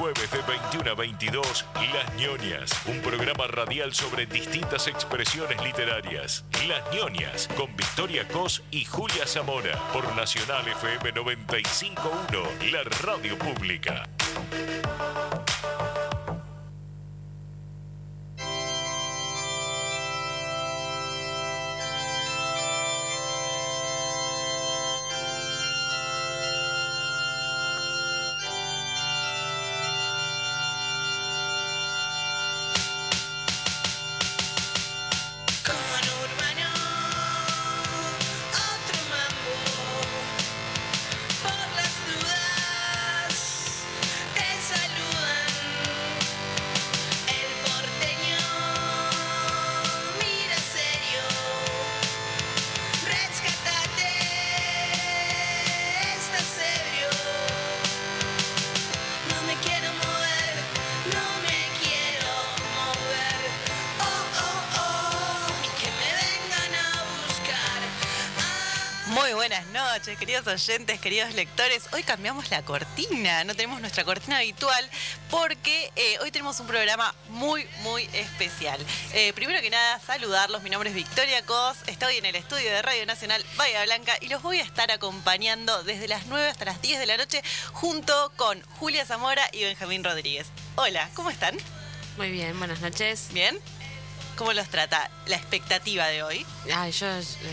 jueves de 21 a 22, Las ñoñas, un programa radial sobre distintas expresiones literarias. Las ñoñas, con Victoria Cos y Julia Zamora, por Nacional FM 95.1, la radio pública. Queridos oyentes, queridos lectores. Hoy cambiamos la cortina, no tenemos nuestra cortina habitual porque eh, hoy tenemos un programa muy, muy especial. Eh, primero que nada, saludarlos. Mi nombre es Victoria Cos, estoy en el estudio de Radio Nacional Bahía Blanca y los voy a estar acompañando desde las 9 hasta las 10 de la noche junto con Julia Zamora y Benjamín Rodríguez. Hola, ¿cómo están? Muy bien, buenas noches. ¿Bien? ¿Cómo los trata la expectativa de hoy? Ay, yo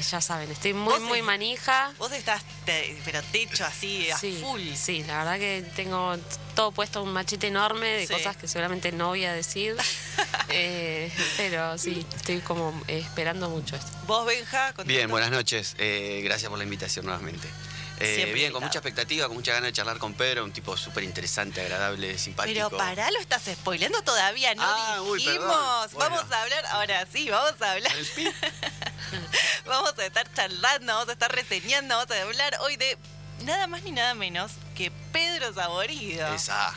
ya saben, estoy muy, muy es- manija. Vos estás, te- pero techo así, a Sí, full. sí, la verdad que tengo todo puesto un machete enorme de Sí. cosas que seguramente no voy a decir. Eh, pero sí, estoy como esperando mucho esto. ¿Vos, Benja? contento? Bien, buenas noches. Eh, gracias por la invitación nuevamente. Eh, bien, con mucha expectativa, con mucha ganas de charlar con Pedro, un tipo súper interesante, agradable, simpático. Pero pará, lo estás spoileando todavía, no Ah, dijimos. Bueno. Vamos a hablar, ahora sí, vamos a hablar. Vamos a estar charlando, vamos a estar reseñando, vamos a hablar hoy de nada más ni nada menos que Pedro Saborido. Esa.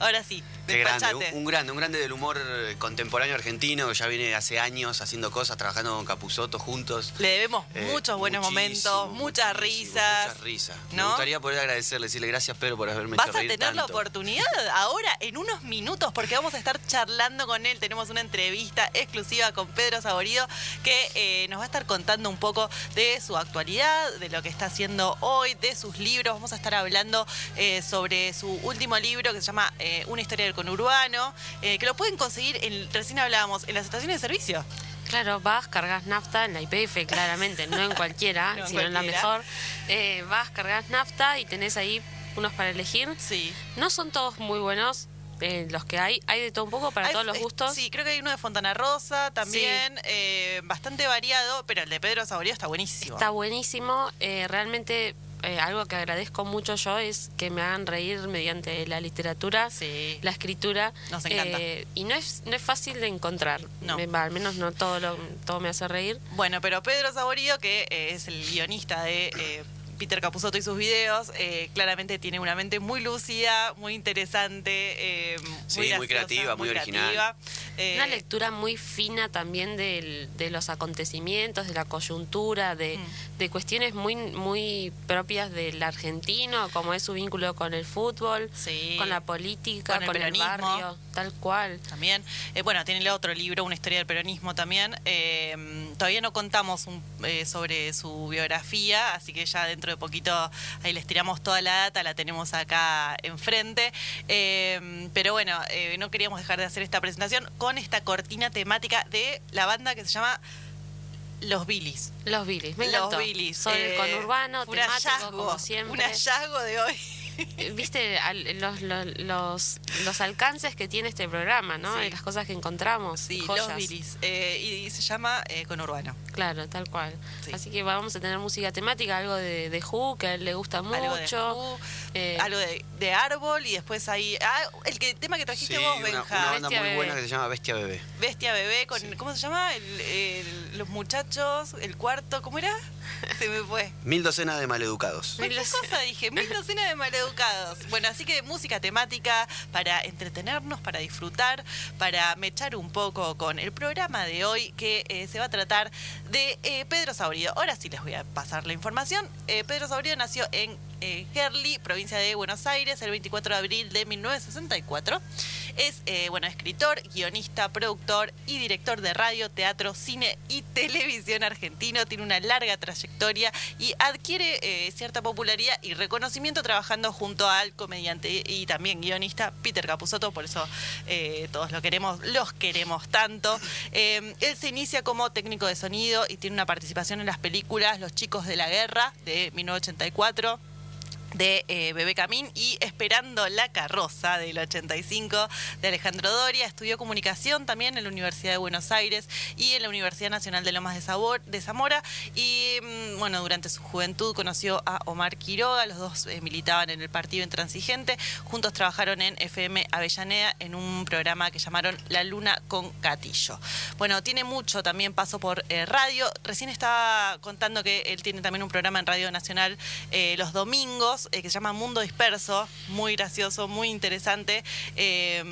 Ahora sí, Qué grande, despachate. un, un grande, un grande del humor eh, contemporáneo argentino, que ya viene hace años haciendo cosas, trabajando con Capuzoto juntos. Le debemos Eh, muchos buenos momentos, muchas risas. Muchas risas. Me gustaría poder agradecerle, decirle gracias Pedro por haberme Vas hecho a reír tener la tanto. oportunidad ahora, en unos minutos, porque vamos a estar charlando con él. Tenemos una entrevista exclusiva con Pedro Saborido que eh, nos va a estar contando un poco de su actualidad, de lo que está haciendo hoy, de sus libros. Vamos a estar hablando eh, sobre su último libro que se llama Una historia del conurbano, eh, que lo pueden conseguir, en, recién hablábamos, en las estaciones de servicio. Claro, vas, cargas nafta en la IPF, claramente, no en cualquiera, No sino en la mejor. Eh, vas, cargas nafta y tenés ahí unos para elegir. Sí. No son todos muy buenos, eh, los que hay, hay de todo un poco para Hay- todos los gustos. Sí, creo que hay uno de Fontana Rosa también, eh, bastante variado, pero el de Pedro Saborido está buenísimo. Está buenísimo. eh, realmente eh, algo que agradezco mucho yo es que me hagan reír mediante la literatura, Sí. la escritura. Nos encanta. eh, y no es, no es fácil de encontrar. No. Me- al menos no todo, lo, todo me hace reír. Bueno, pero Pedro Saborido, que eh, es el guionista de eh, Peter Capusotto y sus videos, eh, claramente tiene una mente muy lúcida, muy interesante, eh, Sí, muy, creativa, muy original. creativa. Eh, Una lectura muy fina también del- de los acontecimientos, de la coyuntura, de, Mm. de cuestiones muy, muy propias del argentino, como es su vínculo con el fútbol, Sí. con la política, Con con, el peronismo. barrio, tal cual. También, Eh, bueno, tiene el otro libro, Una historia del peronismo también. Eh, todavía no contamos un- eh, sobre su biografía, así que ya dentro de poquito ahí les tiramos toda la data, la tenemos acá enfrente. Pero bueno, no queríamos dejar de hacer esta presentación con esta cortina temática de la banda que se llama Los Billys. Los Billys, me Los. Billys. Son eh, el conurbano, un temático, hallazgo, como siempre. Un hallazgo de hoy. Eh, Viste al- los, los, los, los alcances que tiene este programa, ¿no? Sí. Y las cosas que encontramos. Sí, joyas. Los Billys. Eh, y, y se llama eh, Conurbano. Claro, tal cual. Sí. Así que vamos a tener música temática, algo de, de Who, que a él le gusta mucho. Algo de Who, Eh, algo de, de árbol y después hay ah, el que, tema que trajiste Sí, vos, una, Benja. una banda Bestia muy Bebé. buena que se llama Bestia Bebé. Bestia Bebé con Sí. ¿cómo se llama? El- el- los muchachos, el cuarto, ¿cómo era? Se me fue. Mil docenas de maleducados. ¿Qué cosa dije? Mil docenas de maleducados. Bueno, así que música temática para entretenernos, para disfrutar, para mechar un poco con el programa de hoy que eh, se va a tratar de eh, Pedro Saurido. Ahora sí les voy a pasar la información. Eh, Pedro Saurido nació en eh, Gerli, provincia de Buenos Aires, el 24 de abril de 1964. Es, eh, bueno, escritor, guionista, productor y director de radio, teatro, cine y televisión argentino. Tiene una larga trayectoria y adquiere eh, cierta popularidad y reconocimiento trabajando junto al comediante y también guionista Peter Capusotto, por eso eh, todos lo queremos, los queremos tanto. Él se inicia como técnico de sonido y tiene una participación en las películas Los chicos de la guerra de 1984 de eh, Bebé Camín y Esperando la carroza del 85 de Alejandro Doria. Estudió comunicación también en la Universidad de Buenos Aires y en la Universidad Nacional de Lomas de, Sabor, de Zamora. Y mm, bueno, durante su juventud conoció a Omar Quiroga, los dos eh, militaban en el partido intransigente. Juntos trabajaron en FM Avellaneda en un programa que llamaron La Luna con Catillo. Bueno, tiene mucho también paso por eh, radio. Recién estaba contando que él tiene también un programa en Radio Nacional los domingos eh, que se llama Mundo Disperso, muy gracioso, muy interesante, eh,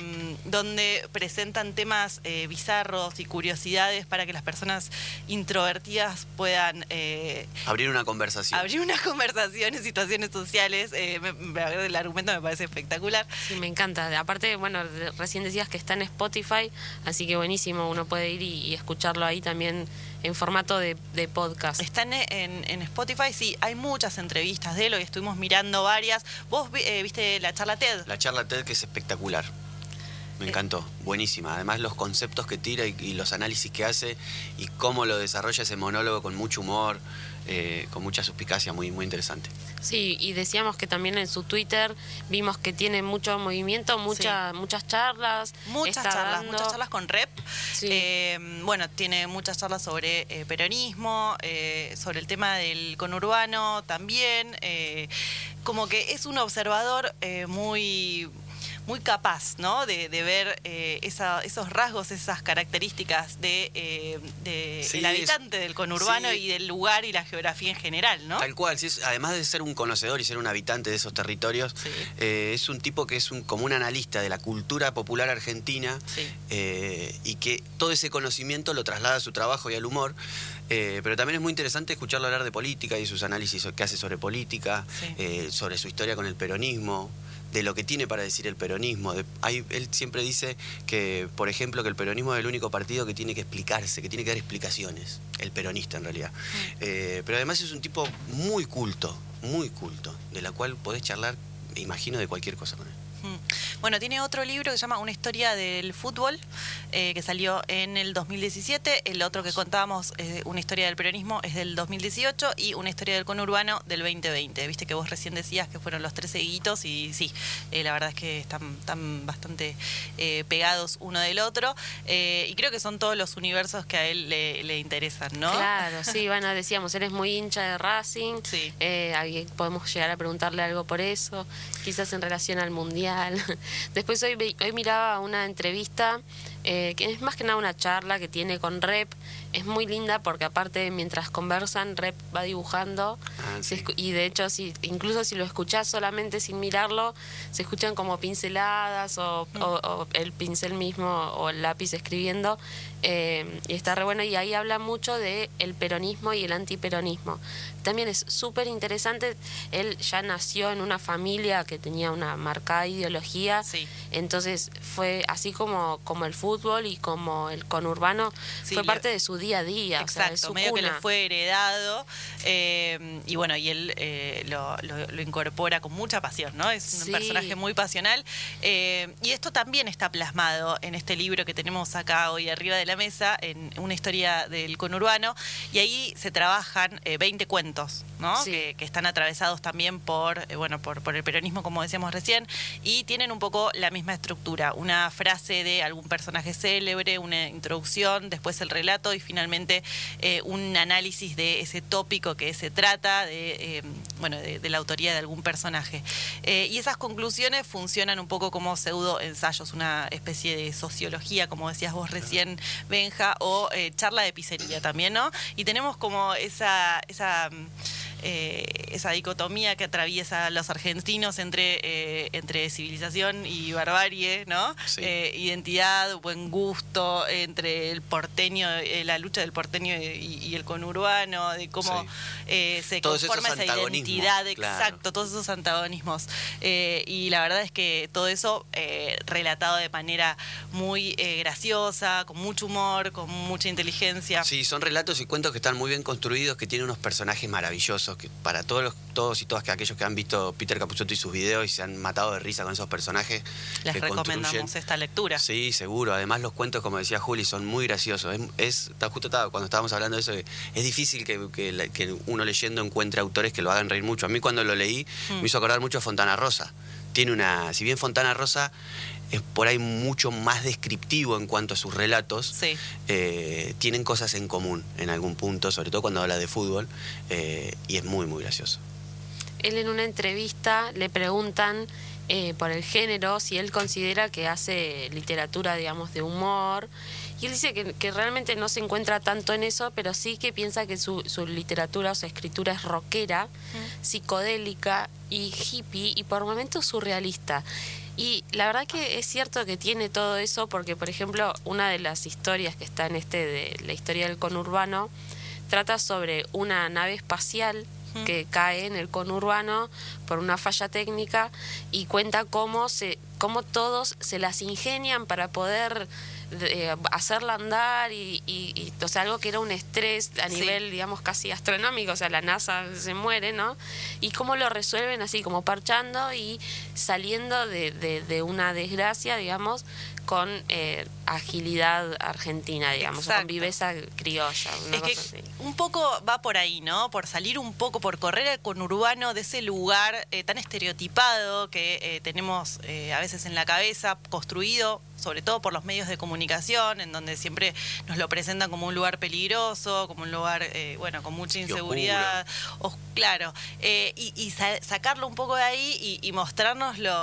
donde presentan temas eh, bizarros y curiosidades para que las personas introvertidas puedan eh, Abrir una conversación. abrir una conversación en situaciones sociales. Eh, me- me- el argumento me parece espectacular. Sí, me encanta. Aparte, bueno, recién decías que está en Spotify, así que buenísimo, uno puede ir y, y escucharlo ahí también en formato de, de podcast. Está en, en- en Spotify, sí, hay muchas entrevistas de él, hoy estuvimos mirando varias. ¿Vos eh, viste la charla TED? La charla TED que es espectacular. Me encantó, buenísima. Además los conceptos que tira y, y los análisis que hace y cómo lo desarrolla ese monólogo con mucho humor, eh, con mucha suspicacia, muy, muy interesante. Sí, y decíamos que también en su Twitter vimos que tiene mucho movimiento, mucha, muchas charlas. Muchas charlas, dando- muchas charlas con Rep. Eh, bueno, tiene muchas charlas sobre eh, peronismo, eh, sobre el tema del conurbano también. eh, como que es un observador muy muy capaz, ¿no? De, de ver eh, esa- esos rasgos, esas características de, eh, de Sí, el es- habitante del conurbano sí. y del lugar y la geografía en general, ¿no? Tal cual, sí, es- además de ser un conocedor y ser un habitante de esos territorios, eh, es un tipo que es un, como un analista de la cultura popular argentina eh, y que todo ese conocimiento lo traslada a su trabajo y al humor. eh, pero también es muy interesante escucharlo hablar de política y sus análisis que hace sobre política, eh, sobre su historia con el peronismo, de lo que tiene para decir el peronismo. De- hay- él siempre dice que, por ejemplo, que el peronismo es el único partido que tiene que explicarse, que tiene que dar explicaciones, el peronista en realidad. Eh, pero además es un tipo muy culto, muy culto, de la cual podés charlar, me imagino, de cualquier cosa con él. Mm. Bueno, tiene otro libro que se llama Una historia del fútbol, eh, que salió en el 2017. El otro que contábamos, eh, Una historia del peronismo, es del 2018 y Una historia del conurbano del 2020. Viste que vos recién decías que fueron los tres seguiditos y sí, eh, la verdad es que están, están bastante eh, pegados uno del otro. Eh, y creo que son todos los universos que a él le, le interesan, ¿no? Claro, sí, bueno, decíamos, eres muy hincha de Racing. Sí. Podemos llegar a preguntarle algo por eso, quizás en relación al Mundial. Después hoy, hoy miraba una entrevista, eh, que es más que nada una charla que tiene con Rep. Es muy linda porque aparte mientras conversan, Rep va dibujando. Ah, sí. y de hecho, si, incluso si lo escuchás solamente sin mirarlo, se escuchan como pinceladas o, o- o el pincel mismo o el lápiz escribiendo. eh, y está re bueno. Y ahí habla mucho de el peronismo y el antiperonismo. También es súper interesante. Él ya nació en una familia que tenía una marcada ideología. Sí. Entonces fue así como, como el fútbol y como el conurbano, Sí, fue parte de su día a día. o sea, de Exacto, medio que le fue heredado eh, y bueno, y él eh, lo, lo- lo incorpora con mucha pasión, ¿no? Es un Sí. personaje muy pasional eh, y esto también está plasmado en este libro que tenemos acá hoy arriba de la mesa, en una historia del conurbano y ahí se trabajan eh, 20 cuentos, ¿no? Sí. Que, que están atravesados también por, bueno, por, por el peronismo, como decíamos recién, y tienen un poco la misma estructura, una frase de algún personaje célebre, una introducción, después el relato y finalmente eh, un análisis de ese tópico que se trata, de, eh, bueno, de, la autoría de algún personaje. Eh, y esas conclusiones funcionan un poco como pseudo ensayos, una especie de sociología, como decías vos recién, Benja, o charla de pizzería también, ¿no? Y tenemos como esa, eh, esa dicotomía que atraviesa a los argentinos entre, eh, entre civilización y barbarie, ¿no? Sí. Eh, identidad, buen gusto, entre el porteño, la lucha del porteño y, y el conurbano, de cómo Sí. se conforma esa identidad, claro. exacto, todos esos antagonismos. Y la verdad es que todo eso relatado de manera muy graciosa, con mucho humor, con mucha inteligencia. Sí, son relatos y cuentos que están muy bien construidos, que tienen unos personajes maravillosos, que para todos los, todos y todas que aquellos que han visto Peter Capusotto y sus videos y se han matado de risa con esos personajes. Les que recomendamos construyen. esta lectura. Sí, seguro. Además los cuentos, como decía Juli, son muy graciosos. Es, es- justo estaba- cuando estábamos hablando de eso, es difícil que, que la- que uno leyendo encuentre autores que lo hagan reír mucho. A mí cuando lo leí Mm. me hizo acordar mucho a Fontana Rosa. Tiene una, si bien Fontana Rosa es por ahí mucho más descriptivo en cuanto a sus relatos, Sí. eh, tienen cosas en común en algún punto, sobre todo cuando habla de fútbol, eh, y es muy, muy gracioso. Él en una entrevista le preguntan eh, por el género, si él considera que hace literatura, digamos, de humor. Y él dice que, que realmente no se encuentra tanto en eso, pero sí que piensa que su, su literatura o su escritura es rockera, psicodélica y hippie y por momentos surrealista. Y la verdad que es cierto que tiene todo eso porque, por ejemplo, una de las historias que está en este de la historia del conurbano trata sobre una nave espacial que cae en el conurbano por una falla técnica y cuenta cómo se cómo todos se las ingenian para poder eh, hacerla andar y, y- y, o sea algo que era un estrés a Sí. nivel digamos casi astronómico o sea la NASA se muere no y cómo lo resuelven así como parchando y saliendo de, de- de una desgracia digamos con eh, agilidad argentina digamos o con Exacto. viveza criolla una Es que así. un poco va por ahí, ¿no? Por salir un poco, por correr al conurbano de ese lugar eh, tan estereotipado que eh, tenemos eh, a veces en la cabeza, construido sobre todo por los medios de comunicación, en donde siempre nos lo presentan como un lugar peligroso, como un lugar, eh, bueno, con mucha inseguridad. os- claro, eh, y, y sa- sacarlo un poco de ahí y, y mostrarnos lo,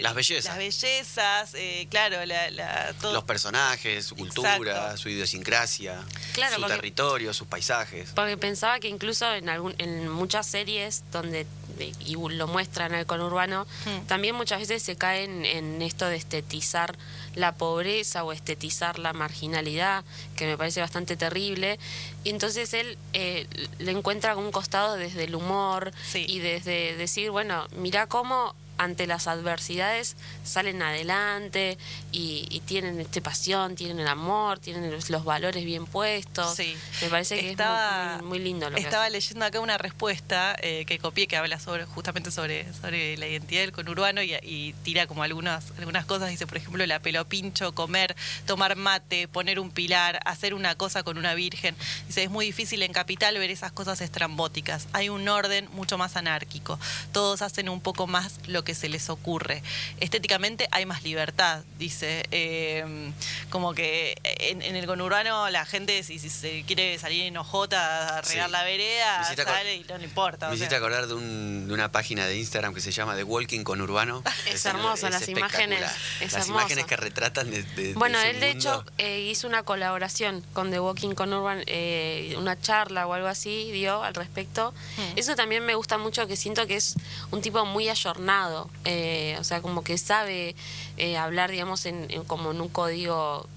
Las bellezas. Las bellezas, eh, claro, la, la- todo- Los personajes, su cultura, Exacto. su idiosincrasia, Claro, su porque- territorio, sus paisajes. Porque pensaba que incluso en algún, en muchas series donde de- y lo muestran el conurbano, Hmm. también muchas veces se caen en esto de estetizar la pobreza o estetizar la marginalidad, que me parece bastante terrible. Y entonces él eh, le encuentra un costado desde el humor Sí. y desde decir, bueno, mira cómo ante las adversidades salen adelante y, y tienen este pasión, tienen el amor, tienen los, los valores bien puestos. Sí. Me parece que Estaba- es muy, muy lindo lo que Estaba leyendo acá una respuesta eh, que copié que habla sobre justamente sobre, sobre la identidad del conurbano y, y tira como algunas, algunas cosas. Dice, por ejemplo, la pelo pincho, comer, tomar mate, poner un pilar, hacer una cosa con una virgen. Dice, es muy difícil en Capital ver esas cosas estrambóticas. Hay un orden mucho más anárquico. Todos hacen un poco más lo que se les ocurre. Estéticamente hay más libertad, dice. Eh, como que en, en el conurbano la gente, si, si se quiere salir en ojota a regar Sí. la vereda, sale y no le importa. Me sea. hiciste acordar de, un- de una página de Instagram que se llama The Walking con Urbano. Es hermoso, las imágenes, es las hermoso. imágenes que retratan de, de- Bueno, él de hecho eh, hizo una colaboración con The Walking con Urban, eh, una charla o algo así dio al respecto. Hmm. Eso también me gusta mucho, que siento que es un tipo muy ayornado, eh, o sea, como que sabe eh, hablar, digamos, en, en- como en un código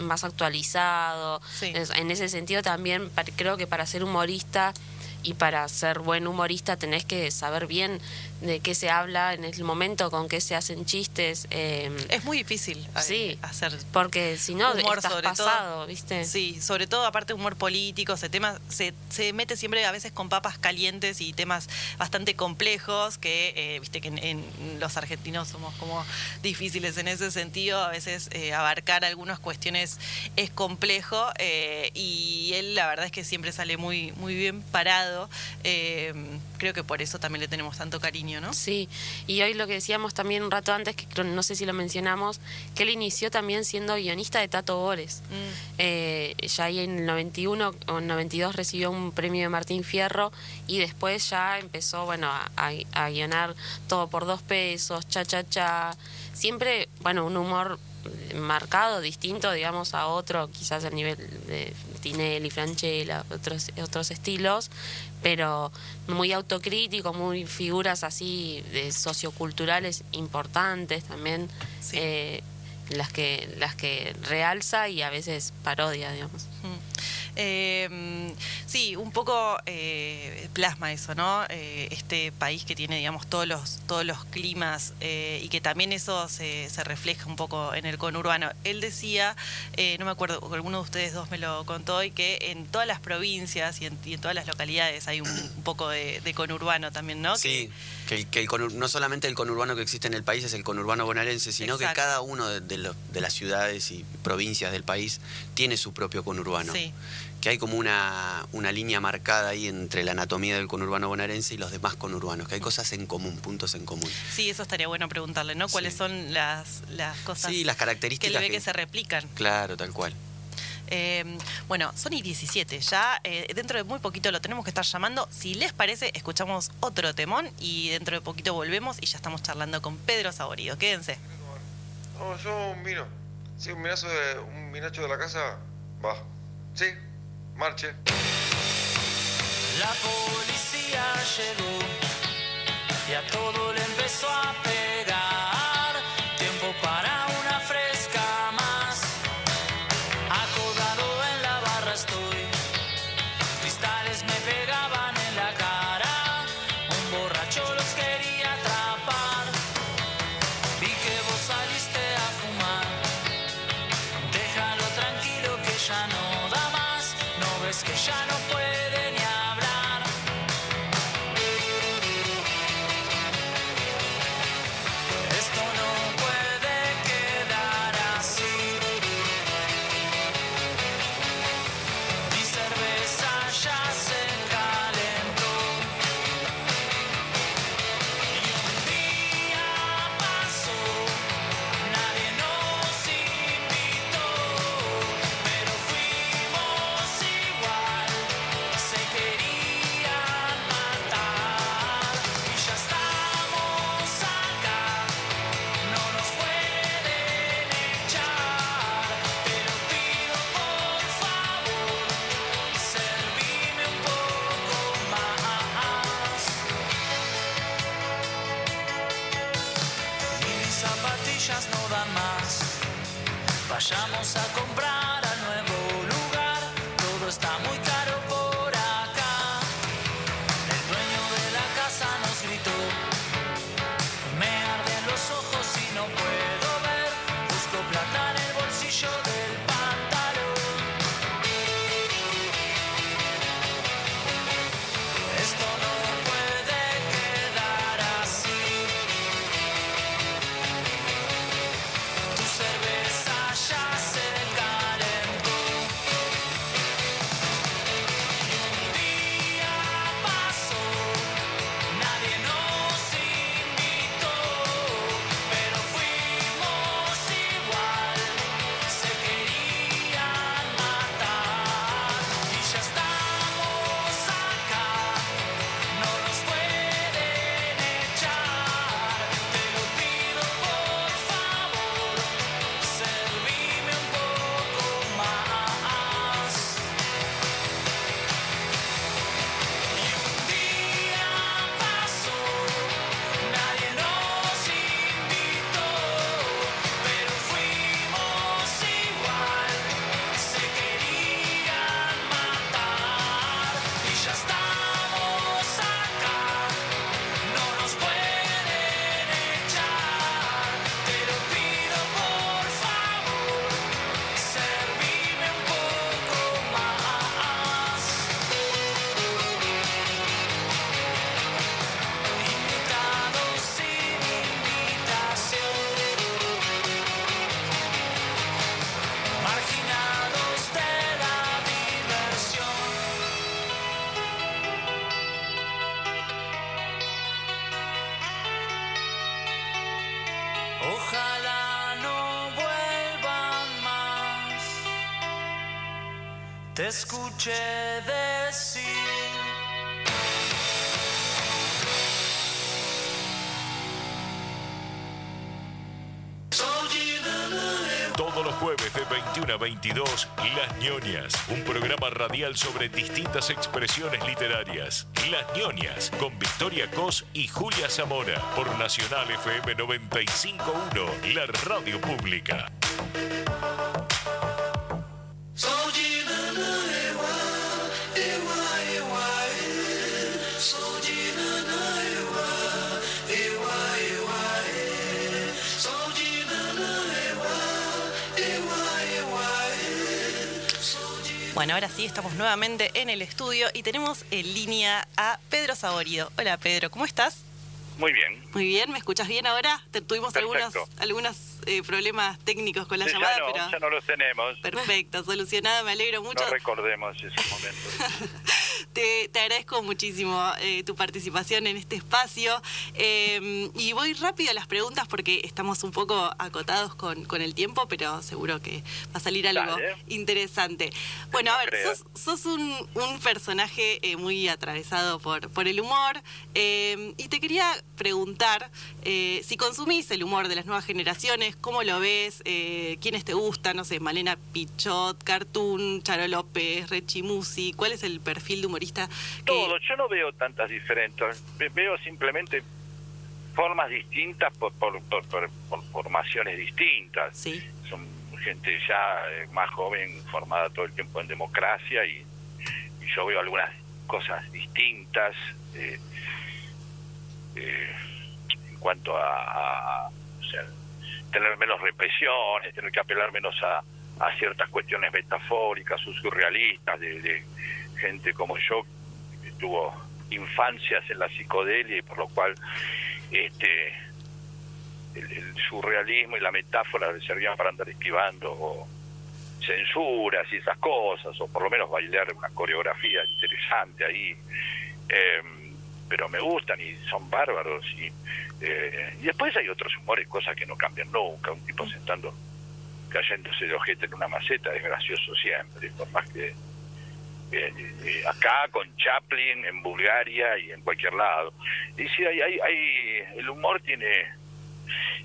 más actualizado. Sí. Es- En ese sentido también creo que para ser humorista y para ser buen humorista tenés que saber bien de qué se habla en el momento, con qué se hacen chistes. eh, Es muy difícil eh, Sí. hacer porque si no, humor estás sobre pasado, todo. ¿viste? Sí, sobre todo aparte humor político, se tema se, se mete siempre a veces con papas calientes y temas bastante complejos que eh, viste que en, en los argentinos somos como difíciles en ese sentido, a veces eh, abarcar algunas cuestiones es complejo y él la verdad es que siempre sale muy muy bien parado. Creo que por eso también le tenemos tanto cariño, ¿no? Sí, y hoy lo que decíamos también un rato antes, que no sé si lo mencionamos, que él inició también siendo guionista de Tato Bores. Mm. Eh, ya ahí en el 91 o en 92 recibió un premio de Martín Fierro y después ya empezó, bueno, a, a- a guionar todo por dos pesos, cha, cha, cha. Siempre, bueno, un humor marcado, distinto, digamos, a otro, quizás a nivel de Tinelli, Franchella, otros, otros estilos, pero muy autocrítico, muy figuras así de socioculturales importantes también, Sí. eh, las que las que realza y a veces parodia, digamos. Mm. Eh, sí, un poco eh, plasma eso, ¿no? Eh, este país que tiene, digamos, todos los, todos los climas eh, y que también eso se, se refleja un poco en el conurbano. Él decía, eh, no me acuerdo, alguno de ustedes dos me lo contó hoy, que en todas las provincias y en, y en todas las localidades hay un, un poco de, de conurbano también, ¿no? Sí, que, el, que el conur- no solamente el conurbano que existe en el país es el conurbano bonaerense, sino Exacto. que cada uno de, de de las ciudades y provincias del país tiene su propio conurbano. Sí. Que hay como una, una línea marcada ahí entre la anatomía del conurbano bonaerense y los demás conurbanos, que hay cosas en común, puntos en común. Sí, eso estaría bueno preguntarle, ¿no? ¿Cuáles Sí. son las, las cosas Sí, las que características. él ve que que- se replican? Claro, tal cual. Eh, bueno, Sony 17, ya eh, dentro de muy poquito lo tenemos que estar llamando. Si les parece, escuchamos otro temón y dentro de poquito volvemos y ya estamos charlando con Pedro Saborido. Quédense. No, yo un vino. Sí, un vinazo de, un vinacho de la casa. Va. Sí, marche. La policía llegó y a todo le empezó a pegar. Escuché decir. Todo Todos los jueves de 21 a 22, Las ñoñas, un programa radial sobre distintas expresiones literarias. Las ñoñas, con Victoria Cos y Julia Zamora, por Nacional FM 951, la radio pública. Bueno, ahora sí, estamos nuevamente en el estudio y tenemos en línea a Pedro Saborido. Hola Pedro, ¿cómo estás? Muy bien. Muy bien, ¿me escuchas bien ahora? Te- tuvimos algunos, Perfecto. algunos eh, problemas técnicos con la Sí, llamada, ya, no, pero ya no los tenemos. perfecto, solucionado, me alegro mucho. No recordemos esos momentos. Te, te agradezco muchísimo eh, tu participación en este espacio. Eh, y voy rápido a las preguntas porque estamos un poco acotados con, con el tiempo, pero seguro que va a salir algo Dale. interesante. Bueno, a ver, sos, sos un, un personaje eh, muy atravesado por, por el humor. eh, y te quería preguntar eh, si consumís el humor de las nuevas generaciones, cómo lo ves, quiénes te gustan, no sé, Malena Pichot, Cartoon, Charo López, Rechi Musi, ¿cuál es el perfil de humorista que... Todo, yo no veo tantas diferentes. Ve- Veo simplemente formas distintas por, por, por, por- por formaciones distintas. Sí, Son gente ya eh, más joven, formada todo el tiempo en democracia y, y yo veo algunas cosas distintas eh, eh, en cuanto a, a- o sea, tener menos represiones, tener que apelar menos a, a ciertas cuestiones metafóricas o surrealistas de, de gente como yo que tuvo infancias en la psicodelia y por lo cual este el, surrealismo y la metáfora le servían para andar esquivando o censuras y esas cosas, o por lo menos bailar una coreografía interesante ahí. Eh, pero me gustan y son bárbaros. Y, eh, y después hay otros humores, cosas que no cambian nunca. Un tipo sentando, cayéndose de ojete en una maceta es gracioso siempre, por más que. Eh, eh, acá con Chaplin en Bulgaria y en cualquier lado. Y sí hay, hay, hay el humor tiene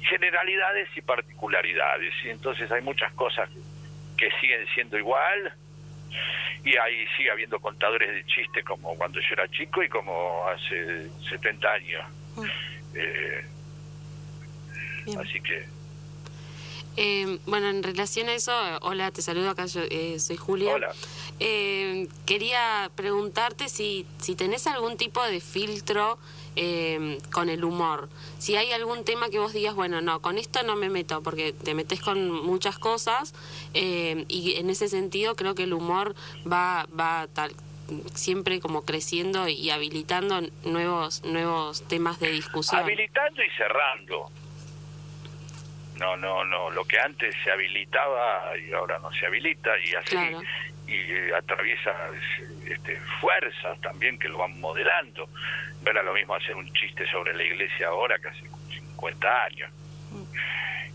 generalidades y particularidades y entonces hay muchas cosas que siguen siendo igual y ahí sigue habiendo contadores de chistes como cuando yo era chico y como hace 70 años. Mm. Eh, así que Eh, bueno, en relación a eso, eh, hola, te saludo acá, yo eh, soy Julia. Hola. Eh, quería preguntarte si, si tenés algún tipo de filtro eh, con el humor. Si hay algún tema que vos digas, bueno, no, con esto no me meto, porque te metes con muchas cosas eh, y en ese sentido creo que el humor va, va tal siempre como creciendo y habilitando nuevos nuevos temas de discusión. habilitando y cerrando no no no lo que antes se habilitaba y ahora no se habilita y así Claro. y atraviesa este, fuerzas también que lo van modelando no era lo mismo hacer un chiste sobre la iglesia ahora que hace 50 años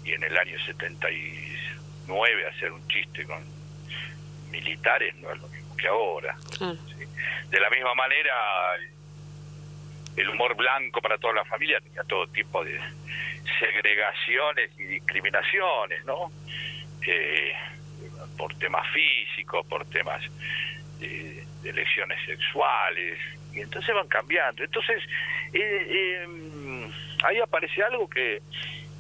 y en el año 79 hacer un chiste con militares no es lo mismo que ahora Claro. de la misma manera, el humor blanco para toda la familia tenía todo tipo de segregaciones y discriminaciones, ¿no? Eh, por temas físicos, por temas de, de elecciones sexuales, y entonces van cambiando. Entonces, eh, eh, ahí aparece algo que,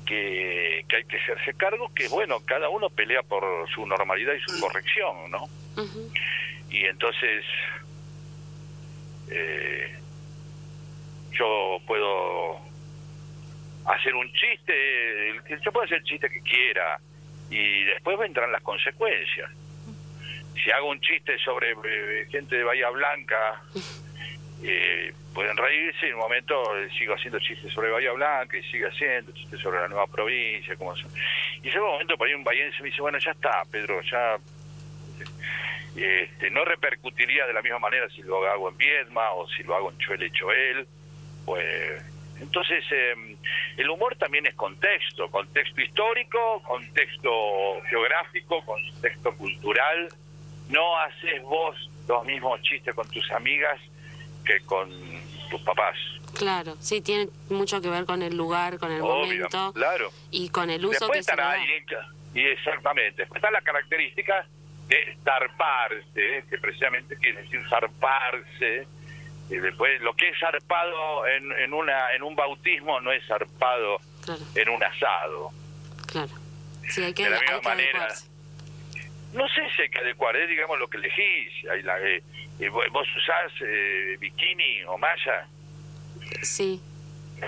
que, que hay que hacerse cargo, que bueno, cada uno pelea por su normalidad y su corrección, ¿no? Y entonces eh, yo puedo hacer un chiste, yo puedo hacer el chiste que quiera y después vendrán las consecuencias. Si hago un chiste sobre eh, gente de Bahía Blanca, eh, pueden reírse y en un momento sigo haciendo chistes sobre Bahía Blanca y sigo haciendo chistes sobre la nueva provincia. Como son. Y llega un momento por ahí un bahiense me dice, bueno, ya está, Pedro, ya este, no repercutiría de la misma manera si lo hago en Viedma o si lo hago en Choel y Choel. Pues, entonces, eh, el humor también es contexto, contexto histórico, contexto geográfico, contexto cultural. No haces vos los mismos chistes con tus amigas que con tus papás. Claro, sí, tiene mucho que ver con el lugar, con el Obvio, momento claro. y con el uso Después que se le estará da. que, Y exactamente. Después está la característica de zarparse, que precisamente quiere decir zarparse. Y después, lo que es zarpado en, en, una, en un bautismo no es zarpado Claro, en un asado. claro. Sí, hay que, De la misma hay que manera. adecuarse. No sé si hay que adecuar, es digamos lo que elegís. Hay la- eh, eh, vos vos usás eh, bikini o malla, Sí,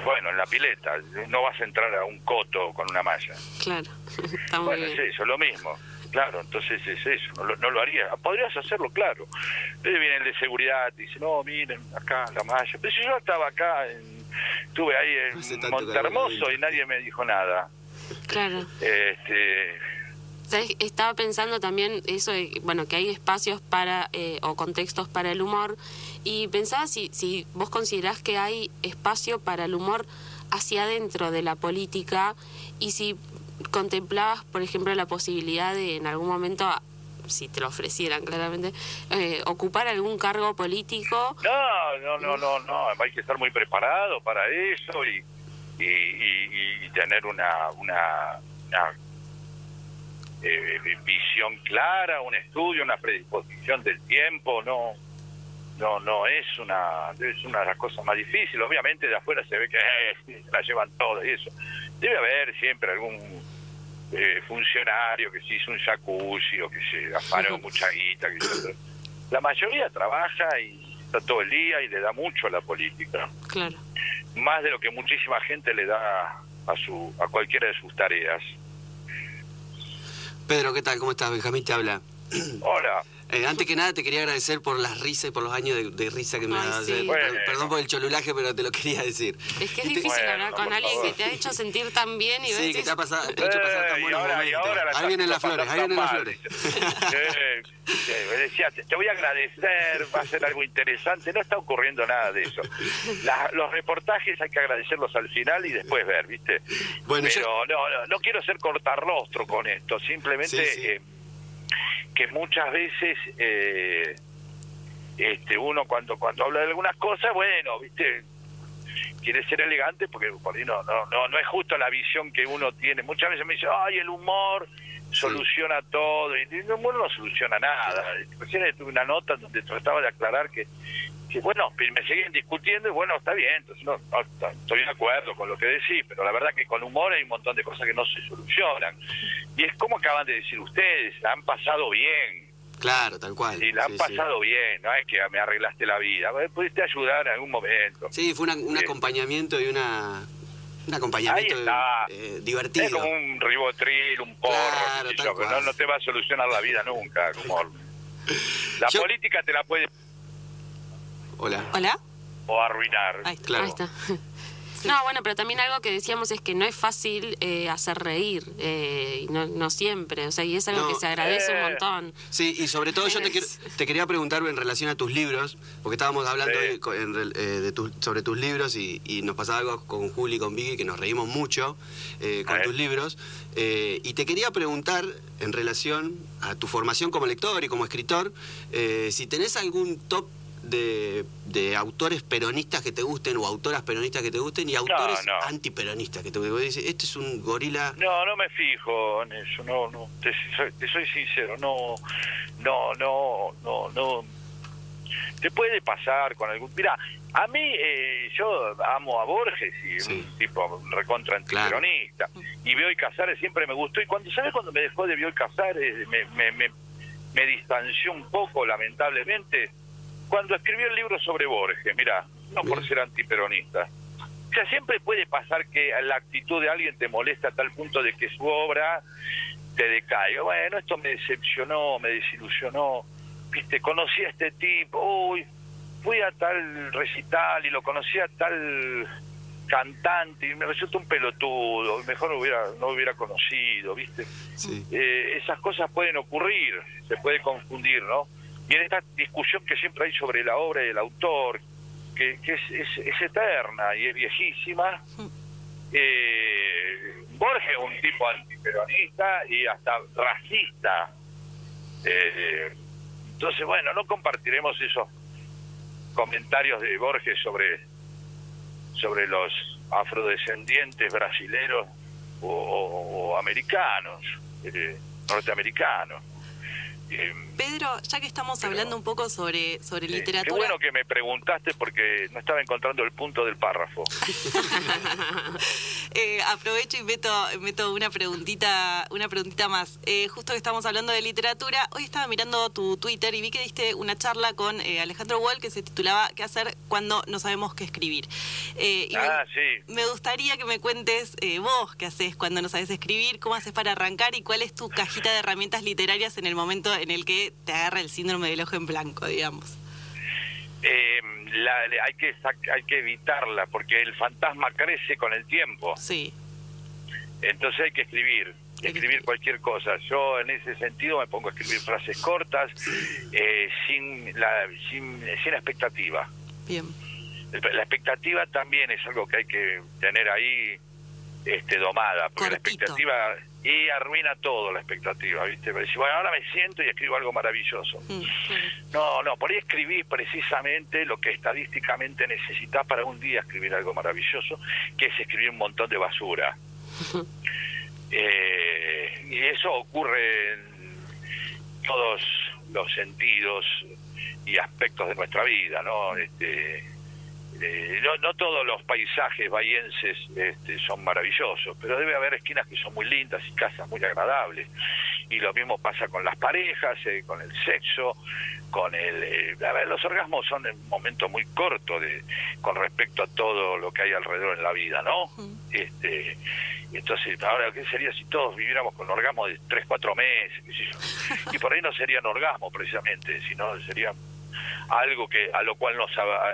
bueno, en la pileta, no vas a entrar a un coto con una malla. claro. Está muy Bueno, bien. es eso, lo mismo. Claro, entonces es eso, no lo, no lo haría. Podrías hacerlo, claro. Entonces viene el de seguridad y dice, no, miren, acá la malla. Pero si yo estaba acá, en- estuve ahí No en tanto Montermoso y nadie me dijo nada. Claro. Este, ¿Sabes? Estaba pensando también eso de, bueno, que hay espacios para, eh, o contextos para el humor, y pensaba si, si vos considerás que hay espacio para el humor hacia adentro de la política, y si contemplabas, por ejemplo, la posibilidad de en algún momento, si te lo ofrecieran claramente, eh, ocupar algún cargo político. no, no, no, no, no, hay que estar muy preparado para eso y, y, y- y tener una, una, una, eh, visión clara, un estudio, una predisposición del tiempo, no no no es una es una de las cosas más difíciles obviamente de afuera se ve que eh, la llevan todas y eso debe haber siempre algún eh, funcionario que se hizo un jacuzzi o que se afanó mucha guita que se- la mayoría trabaja y está todo el día y le da mucho a la política Claro. más de lo que muchísima gente le da a su a cualquiera de sus tareas Pedro, ¿qué tal? ¿Cómo estás? Benjamín te habla. hola Eh, antes que nada te quería agradecer por las risas y por los años de, de risa que me Ay, das. sí. Bueno. Perdón por el cholulaje, pero te lo quería decir. Es que es difícil Bueno, hablar con alguien favor. que te ha hecho sentir tan bien y Sí, que te ha, pasado, te ha hecho pasar tan buenos ahora- momentos. Ahí vienen las flores, ahí vienen las flores. me decía, te, te voy a agradecer, va a ser algo interesante. No está ocurriendo nada de eso. La- los reportajes hay que agradecerlos al final y después ver, ¿viste? Bueno, Pero yo- no, no, no quiero ser cortarrostro con esto. Simplemente Sí, sí. eh, que muchas veces eh, este uno cuando cuando habla de algunas cosas, bueno, ¿viste? quiere ser elegante porque por ahí no, no, no, no es justo la visión que uno tiene. Muchas veces me dice, ay, el humor soluciona todo. Y el humor no soluciona nada. Recién tuve una nota donde trataba de aclarar que, bueno, me siguen discutiendo y bueno, está bien, entonces no, estoy de acuerdo con lo que decís, pero la verdad que con humor hay un montón de cosas que no se solucionan. Y es como acaban de decir ustedes, la han pasado bien. Claro, tal cual. Y la han Sí, sí. pasado bien, no es que me arreglaste la vida, pudiste ayudar en algún momento. Sí, fue una- un Sí. acompañamiento y una un acompañamiento Ahí está. eh, divertido. Es como un ribotril, un porro, Claro, yo, pero no, no te va a solucionar la vida nunca. Como la Yo- política te la puede Hola. Hola. o arruinar. Ahí está. Claro. Ahí está. No, bueno, pero también algo que decíamos es que no es fácil eh, hacer reír, eh, y no, no siempre, o sea, y es algo No, que se agradece un eh. montón. Sí, y sobre todo yo te, quiero- te quería preguntar en relación a tus libros, porque estábamos hablando Sí. hoy en rel- eh, de tus- sobre tus libros y, y nos pasaba algo con Juli y con Vicky que nos reímos mucho eh, con tus libros. eh, y te quería preguntar en relación a tu formación como lector y como escritor, eh, si tenés algún top de, de autores peronistas que te gusten o autoras peronistas que te gusten y autores no. antiperonistas que te gusten. Este es un gorila... No, no me fijo en eso, no, no, te soy, te soy sincero, no, no, no, no, no. Te puede pasar con algún... Mira, a mí, eh, yo amo a Borges y Sí. un tipo recontra antiperonista. Y Bioy Casares siempre me gustó. Y cuando, ¿sabes cuando me dejó de Bioy Casares? Me, me, me, me distanció un poco, lamentablemente, cuando escribió el libro sobre Borges, mira, no por ser antiperonista. O sea, siempre puede pasar que la actitud de alguien te molesta a tal punto de que su obra te decaiga. Bueno, esto me decepcionó, me desilusionó. Viste, conocí a este tipo, uy, fui a tal recital y lo conocí a tal cantante y me resulta un pelotudo, mejor no hubiera, no hubiera conocido, ¿viste? Sí. eh, esas cosas pueden ocurrir, se puede confundir, ¿no? Y en esta discusión que siempre hay sobre la obra y el autor, que, es, eterna y es viejísima, eh, Borges es un tipo antiperonista y hasta racista. Eh, entonces, bueno, no compartiremos esos comentarios de Borges sobre, sobre los afrodescendientes brasileros o, americanos. eh, norteamericano. Eh, Pedro, ya que estamos hablando un poco sobre, sobre sí. literatura. Qué bueno que me preguntaste porque no estaba encontrando el punto del párrafo. Eh, aprovecho y meto, meto una preguntita, una preguntita más. Eh, justo que estamos hablando de literatura, hoy estaba mirando tu Twitter y vi que diste una charla con eh, Alejandro Wall que se titulaba ¿Qué hacer cuando no sabemos qué escribir? Me- Ah, sí. me, gustaría que me cuentes vos qué haces cuando no sabes escribir, cómo haces para arrancar y cuál es tu cajita de herramientas literarias en el momento en el que te agarra el síndrome del ojo en blanco, digamos. Eh, la- hay, que hay que evitarla porque el fantasma crece con el tiempo. Sí, Entonces hay que escribir, que escribir escribir. cualquier cosa. Yo en ese sentido me pongo a escribir frases cortas, eh, sin, la, sin, sin expectativa. bien. La expectativa también es algo que hay que tener ahí este, domada, porque Cortito. la expectativa y arruina todo la expectativa, ¿viste? Pero si, bueno, ahora me siento y escribo algo maravilloso. Mm. No, no, por ahí escribí precisamente lo que estadísticamente necesitas para un día escribir algo maravilloso, que es escribir un montón de basura. Eh, y eso ocurre en todos los sentidos y aspectos de nuestra vida, ¿no? Este, eh, no, no todos los paisajes bahienses este, son maravillosos, pero debe haber esquinas que son muy lindas y casas muy agradables. Y lo mismo pasa con las parejas, eh, con el sexo, con el... eh, a ver, los orgasmos son un momento muy corto de, con respecto a todo lo que hay alrededor en la vida, ¿no? Este, entonces, ahora, ¿qué sería si todos viviéramos con orgasmos de 3, 4 meses? qué sé yo? Y por ahí no serían orgasmos precisamente, sino serían algo que a lo cual nos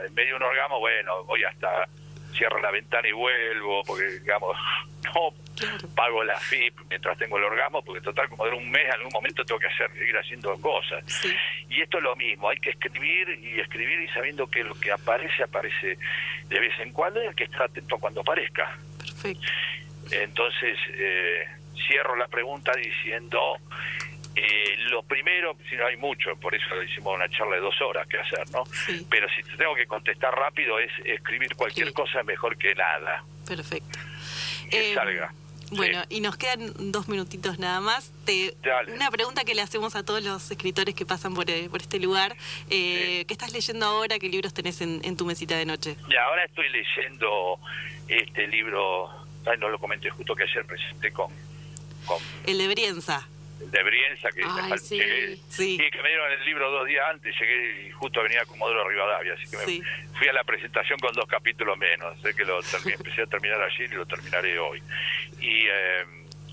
en medio de un orgasmo bueno voy hasta cierro la ventana y vuelvo porque digamos no pago la FIP mientras tengo el orgasmo porque total como de un mes en algún momento tengo que hacer seguir haciendo cosas Sí. y esto es lo mismo hay que escribir y escribir y sabiendo que lo que aparece aparece de vez en cuando y hay que estar atento cuando aparezca Perfecto. entonces, eh, cierro la pregunta diciendo, eh, lo primero, si no hay mucho, por eso hicimos una charla de dos horas que hacer, ¿no? Sí. Pero si te tengo que contestar rápido es escribir cualquier Sí. cosa mejor que nada. Perfecto. Que Eh, salga. Bueno, Sí. y nos quedan dos minutitos nada más. Te, Dale. una pregunta que le hacemos a todos los escritores que pasan por, eh, por este lugar. Eh. ¿Qué estás leyendo ahora? ¿Qué libros tenés en, en tu mesita de noche? Y ahora estoy leyendo este libro, ay, no lo comenté justo que ayer presenté con, con El de Brienza. De Brienza, que, Ay, me sí. llegué- Sí. que me dieron el libro dos días antes, llegué y justo venía Comodoro Rivadavia, así que me- fui a la presentación con dos capítulos menos, sé que lo terminé- empecé a terminar ayer y lo terminaré hoy. Y, eh,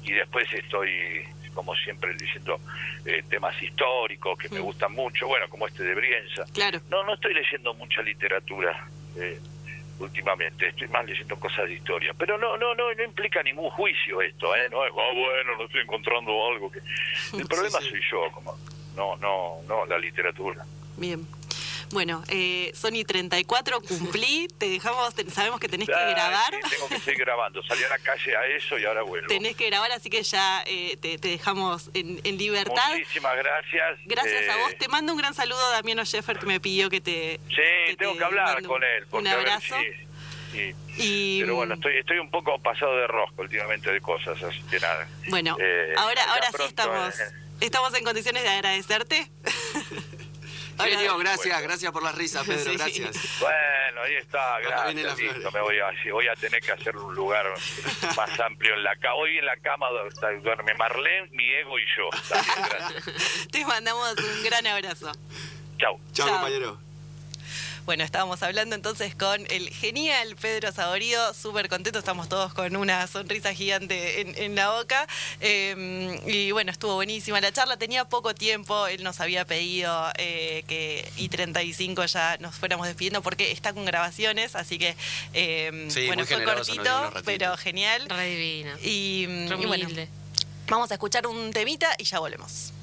y después estoy, como siempre, leyendo eh, temas históricos que me Mm. gustan mucho, bueno, como este de Brienza. Claro. No, no estoy leyendo mucha literatura eh, últimamente, estoy más leyendo cosas de historia. Pero no, no, no, no implica ningún juicio esto, ¿eh? No es, "Ah, bueno, no estoy encontrando algo que... El problema sí. soy yo, como... No, no, no, la literatura. Bien. Bueno, eh, Sony 34, cumplí. Te dejamos, te- sabemos que tenés que grabar. sí, tengo que seguir grabando. Salí a la calle a eso y ahora vuelvo. Tenés que grabar, así que ya eh, te, te dejamos en, en libertad. Muchísimas gracias. Gracias a Eh, vos. Te mando un gran saludo a Damiano Sheffer que me pidió que te. Sí, tengo te que hablar mando con él. Un Porque, ver, abrazo. sí. Y, Pero bueno, estoy, estoy un poco pasado de rosco últimamente de cosas, así que nada. Bueno, Eh, ahora, ahora sí estamos, eh. estamos en condiciones de agradecerte. Genio, gracias, Bueno. gracias por la risa, Pedro, Sí. gracias. Bueno, ahí está, gracias. las listo, me voy a, voy a tener que hacer un lugar más amplio en la cama. Hoy en la cama duerme Marlene, mi ego y yo. Está bien, gracias. Te mandamos un gran abrazo. Chau. Chao, Chao. compañero. Bueno, estábamos hablando entonces con el genial Pedro Saborido, súper contento, estamos todos con una sonrisa gigante en, en la boca. Eh, y bueno, estuvo buenísima la charla, tenía poco tiempo, él nos había pedido eh, que I35 ya nos fuéramos despidiendo porque está con grabaciones, así que eh, Sí, bueno, fue cortito, pero genial. Re divina. Y, y bueno, vamos a escuchar un temita y ya volvemos.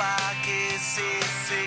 enfraquecesse.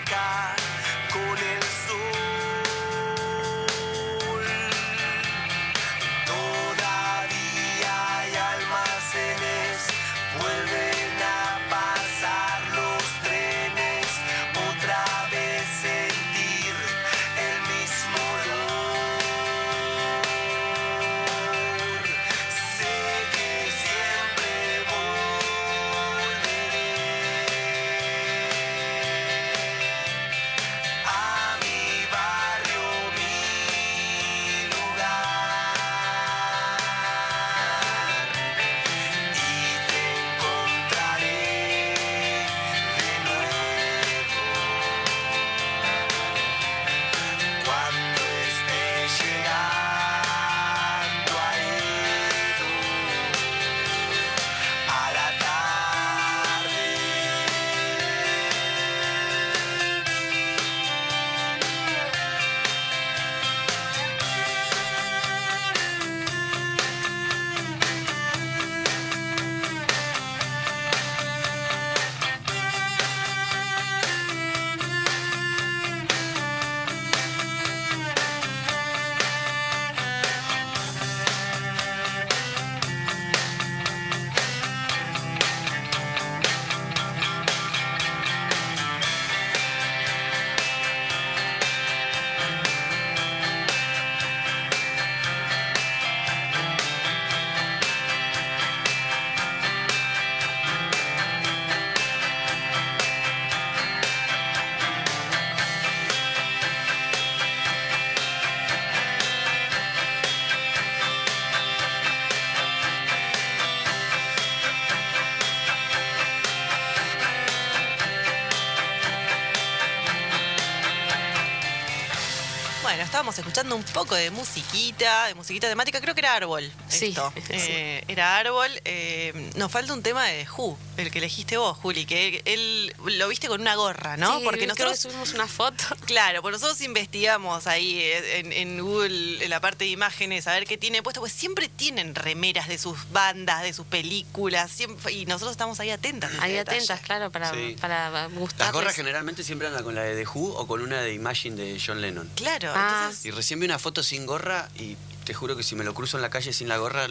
Estábamos escuchando un poco de musiquita, de musiquita temática, creo que era Árbol. Sí, esto. sí. Eh, era Árbol. Eh, nos falta un tema de Who, el que elegiste vos, Juli, que él, él lo viste con una gorra, ¿no? Sí, Porque creo que nosotros subimos una foto. Claro, pues nosotros investigamos ahí en, en Google, en la parte de imágenes, a ver qué tiene puesto, pues siempre tienen remeras de sus bandas, de sus películas, siempre, y nosotros estamos ahí atentas. Ahí detalle. atentas, claro, para, Sí. para gustar. Las gorras generalmente siempre andan con la de The Who o con una de Imagine de John Lennon. Claro, Ah. entonces, Y recién vi una foto sin gorra y te juro que si me lo cruzo en la calle sin la gorra,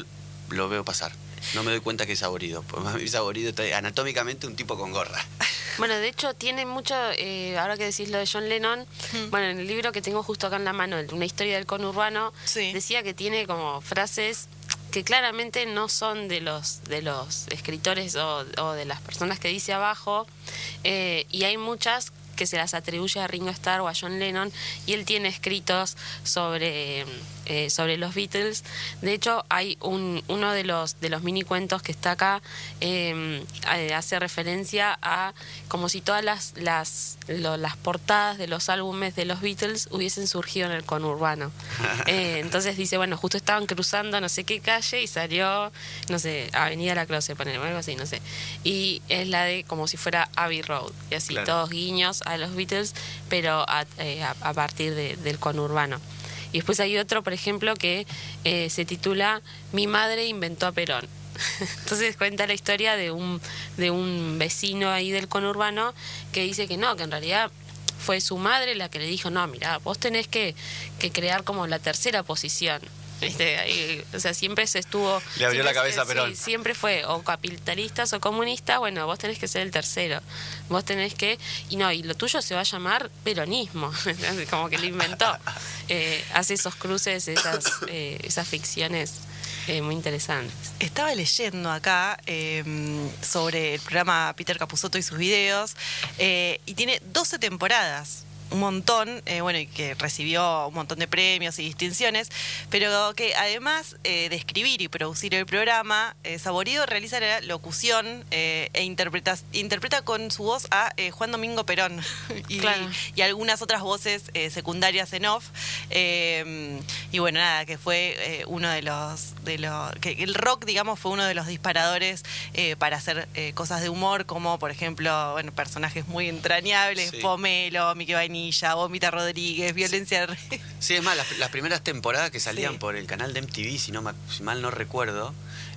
lo veo pasar. No me doy cuenta que es saborido. Pues saborido está anatómicamente un tipo con gorra. Bueno, de hecho tiene mucho, eh, ahora que decís lo de John Lennon, bueno, en el libro que tengo justo acá en la mano, una historia del conurbano, Sí. decía que tiene como frases que claramente no son de los de los escritores o, o de las personas que dice abajo, eh, y hay muchas que se las atribuye a Ringo Starr o a John Lennon, y él tiene escritos sobre, eh, sobre los Beatles. De hecho, hay un, uno de los, de los mini cuentos que está acá, eh, eh, hace referencia a como si todas las, las, lo- las portadas de los álbumes de los Beatles hubiesen surgido en el conurbano. Eh, entonces dice, bueno, justo estaban cruzando no sé qué calle y salió, no sé, Avenida La Closet, poner algo así, no sé. Y es la de como si fuera Abbey Road, y así, Claro. todos guiños a los Beatles, pero a, eh, a- a partir de- del conurbano. Y después hay otro, por ejemplo, que eh, se titula Mi madre inventó a Perón. Entonces cuenta la historia de un, de un vecino ahí del conurbano que dice que no, que en realidad fue su madre la que le dijo, no, mira, vos tenés que, que crear como la tercera posición. ¿Viste? Ahí, o sea, siempre se estuvo... Le abrió siempre- la cabeza a sí, Perón. siempre fue o capitalistas o comunistas, bueno, vos tenés que ser el tercero. Vos tenés que... Y no, y lo tuyo se va a llamar peronismo. como que lo inventó. Eh, hace esos cruces, esas, eh, esas ficciones eh, muy interesantes. Estaba leyendo acá eh, sobre el programa Peter Capusotto y sus videos eh, y tiene 12 temporadas. Un montón, eh, bueno, y que recibió un montón de premios y distinciones, pero que además eh, de escribir y producir el programa, eh, Saborido realiza la locución eh, e interpreta, interpreta con su voz a eh, Juan Domingo Perón y, Claro. y algunas otras voces eh, secundarias en off. Eh, y bueno, nada, que fue eh, uno de los, de los. que el rock, digamos, fue uno de los disparadores eh, para hacer eh, cosas de humor, como por ejemplo, bueno, personajes muy entrañables, Sí. Pomelo, Miki Vainilla, Vomita Rodríguez, Violencia. Sí, es más, las, las primeras temporadas que salían Sí. por el canal de MTV, si, no, si mal no recuerdo,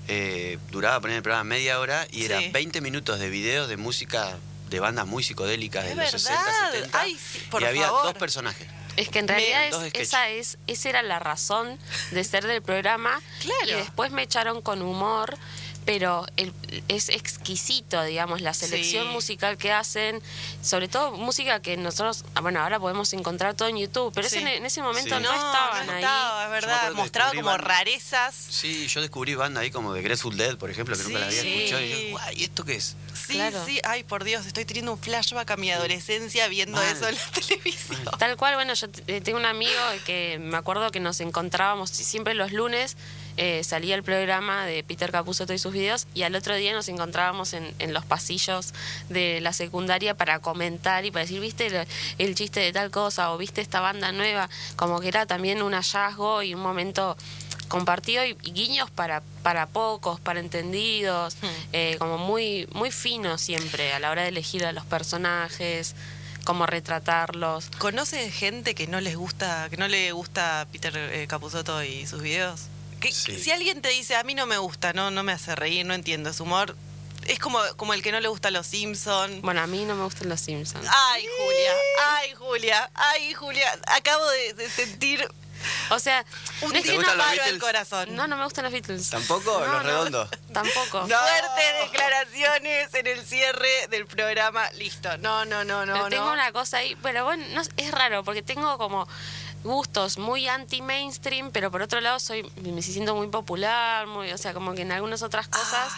eh, duraba poner el programa media hora y era Sí. 20 minutos de videos de música de bandas muy psicodélicas de los verdad. 60, 70. Ay, sí, por y había favor. dos personajes. Es que en realidad es- esa es esa era la razón de ser del programa Claro. y después me echaron con humor pero el- es exquisito digamos la selección Sí. musical que hacen sobre todo música que nosotros ah, bueno ahora podemos encontrar todo en YouTube pero Sí. ese en, ese momento Sí. no, estaban no ahí estaba, es verdad. Mostraba como rarezas. Sí, yo descubrí bandas ahí como de Grateful Dead, por ejemplo, que nunca la había Sí. escuchado. Y dije, guay, ¿y esto qué es? Sí, Claro. sí. Ay, por Dios, estoy teniendo un flashback a mi adolescencia viendo Mal. eso en la televisión. Tal cual, bueno, yo eh, tengo un amigo que me acuerdo que nos encontrábamos siempre los lunes, eh, salía el programa de Peter Capusotto y sus videos, y al otro día nos encontrábamos en, en los pasillos de la secundaria para comentar y para decir, viste el, el chiste de tal cosa, o viste esta banda nueva, como que era también un hallazgo y un momento compartido y, y guiños para, para pocos, para entendidos, eh, como muy, muy fino siempre a la hora de elegir a los personajes, cómo retratarlos. ¿Conoce gente que no les gusta, que no le gusta Peter eh, Capusotto y sus videos? Que, Sí. Si alguien te dice, a mí no me gusta, no, no me hace reír, no entiendo su humor, es como, como el que no le gusta los Simpsons. Bueno, a mí no me gustan los Simpsons. Ay, Julia, ay, Julia, ay, Julia, acabo de, de sentir O sea, un no es ¿Te que gustan no, los disparo al Beatles? corazón. no, no me gustan los Beatles. ¿Tampoco? No, ¿Los no, redondos? Tampoco. No. Fuertes declaraciones en el cierre del programa. Listo. No, no, no, Pero no. tengo no. una cosa ahí, pero bueno, no, es raro porque tengo como gustos muy anti-mainstream, pero por otro lado soy me siento muy popular, muy, o sea, como que en algunas otras cosas.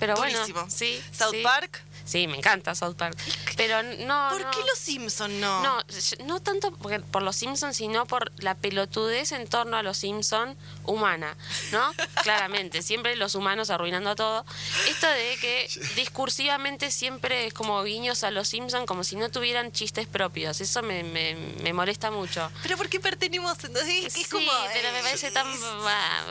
pero bueno, sí. South sí. Park. Sí, me encanta South Park. Pero no. ¿Por no. qué los Simpson no? No, no tanto porque- por los Simpsons, sino por la pelotudez en torno a los Simpsons humana, ¿no? Claramente, siempre los humanos arruinando todo. Esto de que discursivamente siempre es como guiños a los Simpsons, como si no tuvieran chistes propios. Eso me, me, me molesta mucho. ¿Pero por qué pertenecemos? Entonces, es Sí, como, pero me eh, parece tan,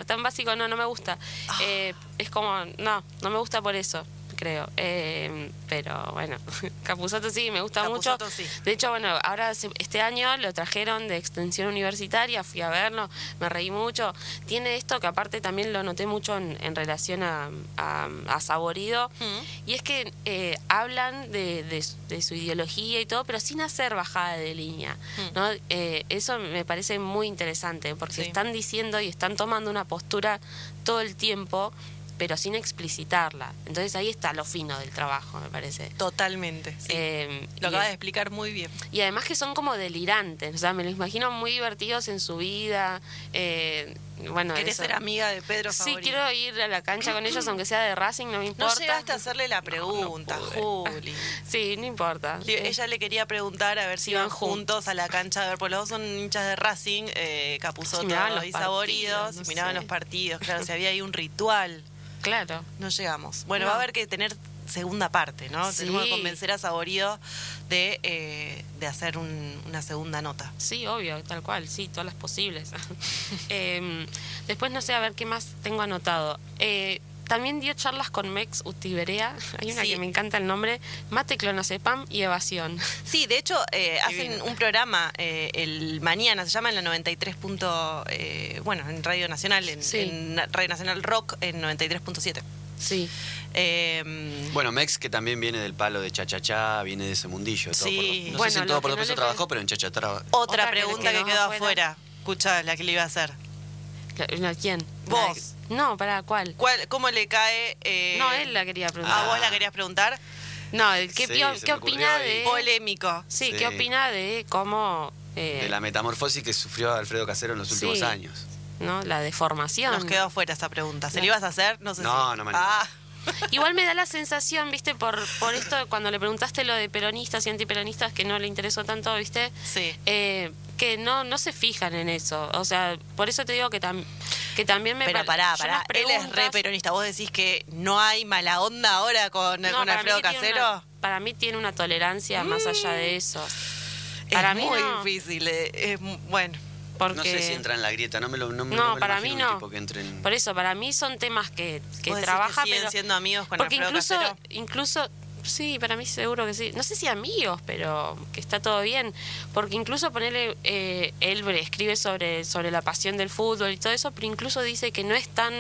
tan básico, no, no me gusta. Eh, es como, no, no me gusta por eso, creo. Eh, pero bueno, Capuzoto sí, me gusta Capusotto mucho. sí. De hecho, bueno, ahora este año lo trajeron de extensión universitaria, fui a verlo, me reí mucho. Tiene esto que aparte también lo noté mucho en, en relación a, a, a Saborido, Mm. y es que eh, hablan de, de su- de su ideología y todo, pero sin hacer bajada de línea. ¿no? Eh, eso me parece muy interesante, porque Sí. están diciendo y están tomando una postura todo el tiempo, pero sin explicitarla. Entonces ahí está lo fino del trabajo, me parece. Totalmente. sí. Eh, Lo acabas de explicar muy bien. y además que son como delirantes, o sea, me los imagino muy divertidos en su vida. Eh, bueno, ¿Querés eso. ser amiga de Pedro Sí, Favorito? quiero ir a la cancha con ellos, aunque sea de Racing, no me No importa. llegaste a hacerle la pregunta. Juli. Sí, no importa. Ella le quería preguntar a ver si iban juntos a la cancha a ver, porque los dos son hinchas de Racing, eh, Si los y no si miraban sé. los partidos, claro, si había ahí un ritual. Claro. No llegamos. Bueno, No. va a haber que tener segunda parte, ¿no? Sí. Tenemos que convencer a Saborido de, eh, de hacer un- una segunda nota. Sí, obvio, tal cual, sí, todas las posibles. Em, después no sé, a ver qué más tengo anotado. Eh, también dio charlas con Mex Utiberea, hay una Sí. que me encanta el nombre, Mate, Clonazepam y Evasión. Sí, de hecho, eh, hacen un programa eh, el mañana, se llama en la 93. punto, eh, bueno, en Radio Nacional, en, Sí. en Radio Nacional Rock en 93.7. Sí, Eh, Bueno, Mex, que también viene del palo de Chachachá, viene de ese mundillo. todo Sí. por no Bueno, sé si en lo todo que por no lo le trabajó, pe- pero en Chachachá. otra, Otra que pregunta que, quedó quedó afuera. afuera. Escucha la que le iba a hacer. ¿La- ¿quién? Vos. La- no, ¿para cuál? ¿Cuál, ¿Cómo le cae? eh, No, él la quería preguntar. ¿A vos la querías preguntar? No, el ¿qué, Sí, qué opina de...? Polémico. Sí, Sí. ¿qué opina de cómo... eh, De la metamorfosis que sufrió Alfredo Casero en los últimos Sí. años. ¿no? La deformación. Nos quedó afuera esa pregunta. ¿Se le ibas a hacer? No sé No, si- no me Ah, Igual me da la sensación, viste, por, por esto, cuando le preguntaste lo de peronistas y antiperonistas, que no le interesó tanto, viste, sí. eh, que no, no se fijan en eso. O sea, por eso te digo que, tam- que también me Pero pará, pará. las Él es re preguntas- peronista. ¿Vos decís que no hay mala onda ahora con, No, con Alfredo Casero? una- para mí tiene una tolerancia más allá de eso. Es mí muy no. difícil. eh, es mu- bueno. Porque, No sé si entra en la grieta, no me lo no, me- No, no me lo para mí no. tipo que entre en- Por eso, para mí son temas que, que ¿Vos decís trabaja, que siguen pero... siendo amigos con Porque Alfredo incluso, Casero? incluso, sí, para mí seguro que sí. No sé si amigos, pero que está todo bien. Porque incluso ponerle, eh, él escribe sobre, sobre la pasión del fútbol y todo eso, pero incluso dice que no es tan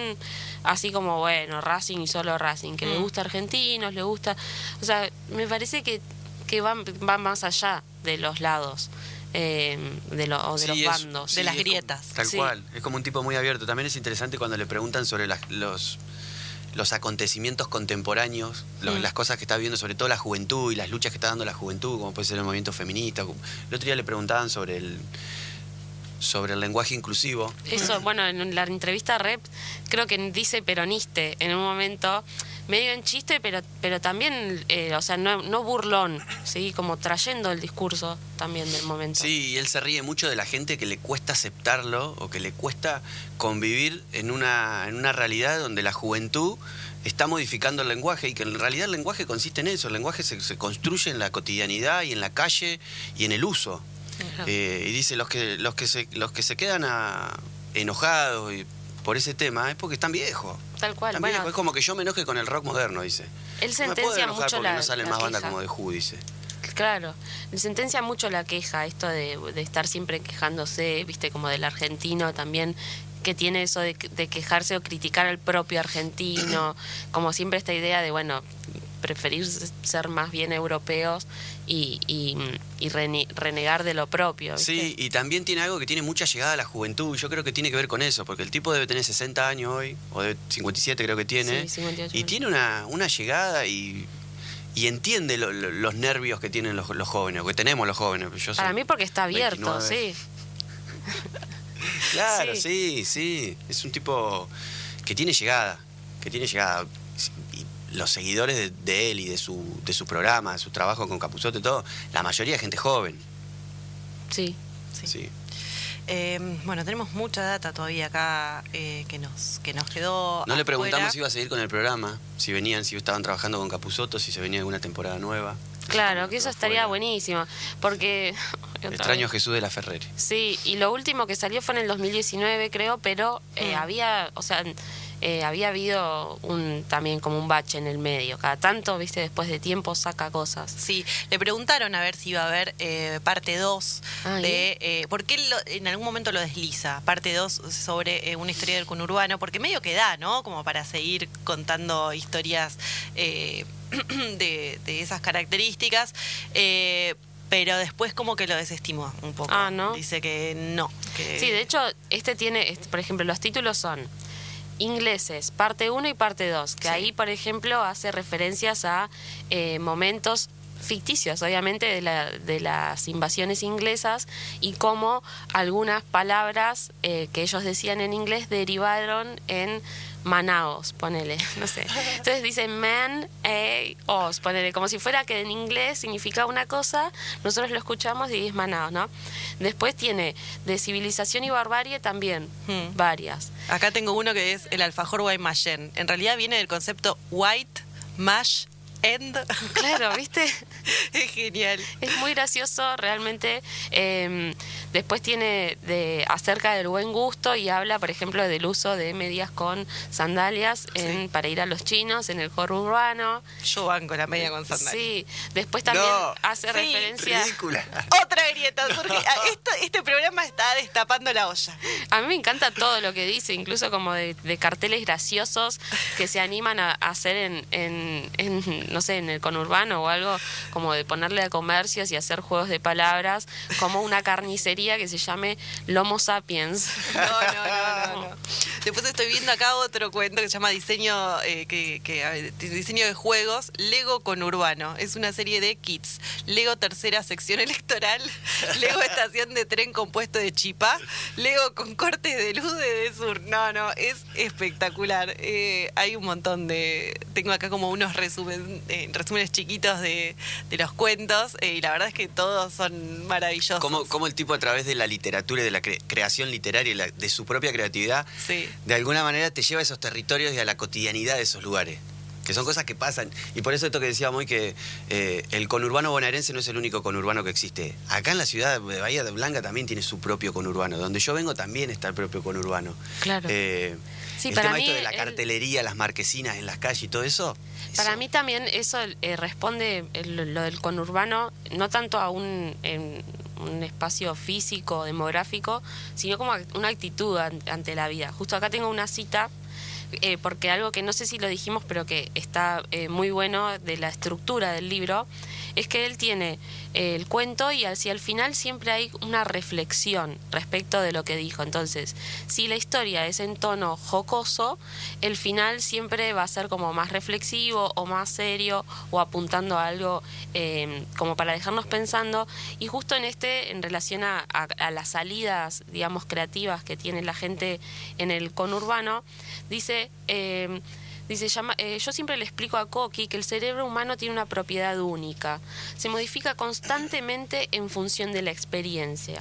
así como, bueno, Racing y solo Racing, que le Mm. gusta argentinos, le gusta... O sea, me parece que, que van, van más allá de los lados. Eh, de, lo- o de Sí, los es- bandos. de las como- grietas. tal Sí. cual. Es como un tipo muy abierto. También es interesante cuando le preguntan sobre las- los, los acontecimientos contemporáneos, lo- Mm. las cosas que está viviendo, sobre todo la juventud y las luchas que está dando la juventud, como puede ser el movimiento feminista. como- El otro día le preguntaban sobre el sobre el lenguaje inclusivo. Eso, bueno, en la entrevista Rep creo que dice peroniste en un momento, medio en chiste, pero pero también, eh, o sea, no, no burlón, ¿sí? Como trayendo el discurso también del momento. Sí, y él se ríe mucho de la gente que le cuesta aceptarlo o que le cuesta convivir en una, en una realidad donde la juventud está modificando el lenguaje y que en realidad el lenguaje consiste en eso, el lenguaje se, se construye en la cotidianidad y en la calle y en el uso. Eh, y dice, los que, los que, se, los que se quedan a- enojados y- por ese tema es porque están viejos. Tal cual. Están Bueno, viejos. Es como que yo me enoje con el rock moderno, dice. él No me puedo sentencia enojar mucho porque la, no salen más bandas como de Who, dice. Claro, sentencia mucho la queja, esto de, de estar siempre quejándose, viste, como del argentino también, que tiene eso de, de quejarse o criticar al propio argentino, como siempre esta idea de, bueno, preferir ser más bien europeos y, y, y rene- renegar de lo propio. ¿viste? Sí, y también tiene algo que tiene mucha llegada a la juventud. Yo creo que tiene que ver con eso, porque el tipo debe tener 60 años hoy, o de 57 creo que tiene. Sí, 58. y tiene una, una llegada y, y entiende lo- lo- los nervios que tienen los, los jóvenes, o que tenemos los jóvenes. Yo Para mí porque está abierto, 29. sí. Claro, Sí. sí, sí. Es un tipo que tiene llegada, que tiene llegada. Los seguidores de, de él y de su, de su programa, de su trabajo con Capuzoto y todo, la mayoría es gente joven. Sí. Sí. Sí. Eh, bueno, tenemos mucha data todavía acá eh, que nos que nos quedó. No le preguntamos si iba a seguir con el programa, si venían, si estaban trabajando con Capuzoto, si se venía alguna temporada nueva. Claro, que eso estaría buenísimo. Porque. Extraño. Jesús de la Ferrere. Sí, y lo último que salió fue en el 2019, creo, pero eh, Mm. había, o sea, eh, había habido un también como un bache en el medio. Cada tanto, viste, después de tiempo saca cosas. Sí, le preguntaron a ver si iba a haber eh, parte 2 Ah, de... Eh, porque él lo- en algún momento lo desliza, parte 2 sobre eh, una historia del conurbano, porque medio que da, ¿no? Como para seguir contando historias eh, de, de esas características. eh, pero después como que lo desestimó un poco. Ah, ¿no? Dice que no. Que... Sí, de hecho, este tiene, este, por ejemplo, los títulos son ingleses, parte 1 y parte 2, que Sí. ahí, por ejemplo, hace referencias a eh, momentos ficticios, obviamente, de, la- de las invasiones inglesas y cómo algunas palabras eh, que ellos decían en inglés derivaron en Manaos, ponele, no sé. Entonces dice man, a, os, ponele, como si fuera que en inglés significa una cosa, nosotros lo escuchamos y es Manaos, ¿no? Después tiene de civilización y barbarie también, Hmm. varias. Acá tengo uno que es el alfajor guaymallén. En realidad viene del concepto white mash end. Claro, ¿viste? es genial. Es muy gracioso, realmente. Eh, después tiene de acerca del buen gusto y habla, por ejemplo, del uso de medias con sandalias en, para ir a los chinos en el coro urbano. Yo banco la media con sandalias. Sí, después también No. hace Sí, referencia. Ridícula. Otra grieta. surge. Esto- este programa está destapando la olla. A mí me encanta todo lo que dice, incluso como de, de carteles graciosos que se animan a, a hacer en, en, en, no sé, en el conurbano o algo, como de ponerle a comercios y hacer juegos de palabras, como una carnicería que se llame Lomo Sapiens. No, no, no, no, no. Después estoy viendo acá otro cuento que se llama Diseño, eh, que, que, a ver, diseño de juegos, Lego con Urbano. Es una serie de kits. Lego tercera sección electoral, Lego estación de tren compuesto de chipá, Lego con cortes de luz de sur. No, no, es espectacular. Eh, hay un montón de... Tengo acá como unos resumen, eh, resúmenes chiquitos de, de los cuentos y la verdad es que todos son maravillosos. Cómo, cómo el tipo a través de la literatura y de la cre- creación literaria y la- de su propia creatividad, Sí. De alguna manera te lleva a esos territorios y a la cotidianidad de esos lugares. Que son cosas que pasan. Y por eso esto que decíamos hoy, que eh, el conurbano bonaerense no es el único conurbano que existe. Acá en la ciudad de Bahía de Blanca también tiene su propio conurbano. Donde yo vengo también está el propio conurbano. Claro. Eh, Sí, el para tema mí esto de la el- cartelería, las marquesinas en las calles y todo eso. Para eso- mí también eso eh, responde el- lo del conurbano no tanto a un, en un espacio físico, demográfico, sino como una actitud an- ante la vida. Justo acá tengo una cita, eh, porque algo que no sé si lo dijimos, pero que está eh, muy bueno de la estructura del libro, es que él tiene eh, el cuento y hacia el final siempre hay una reflexión respecto de lo que dijo. Entonces, si la historia es en tono jocoso, el final siempre va a ser como más reflexivo o más serio o apuntando a algo eh, como para dejarnos pensando. Y justo en este, en relación a, las salidas, digamos, creativas que tiene la gente en el conurbano, dice... eh, Dice, llama- eh, yo siempre le explico a Coqui que el cerebro humano tiene una propiedad única. Se modifica constantemente en función de la experiencia.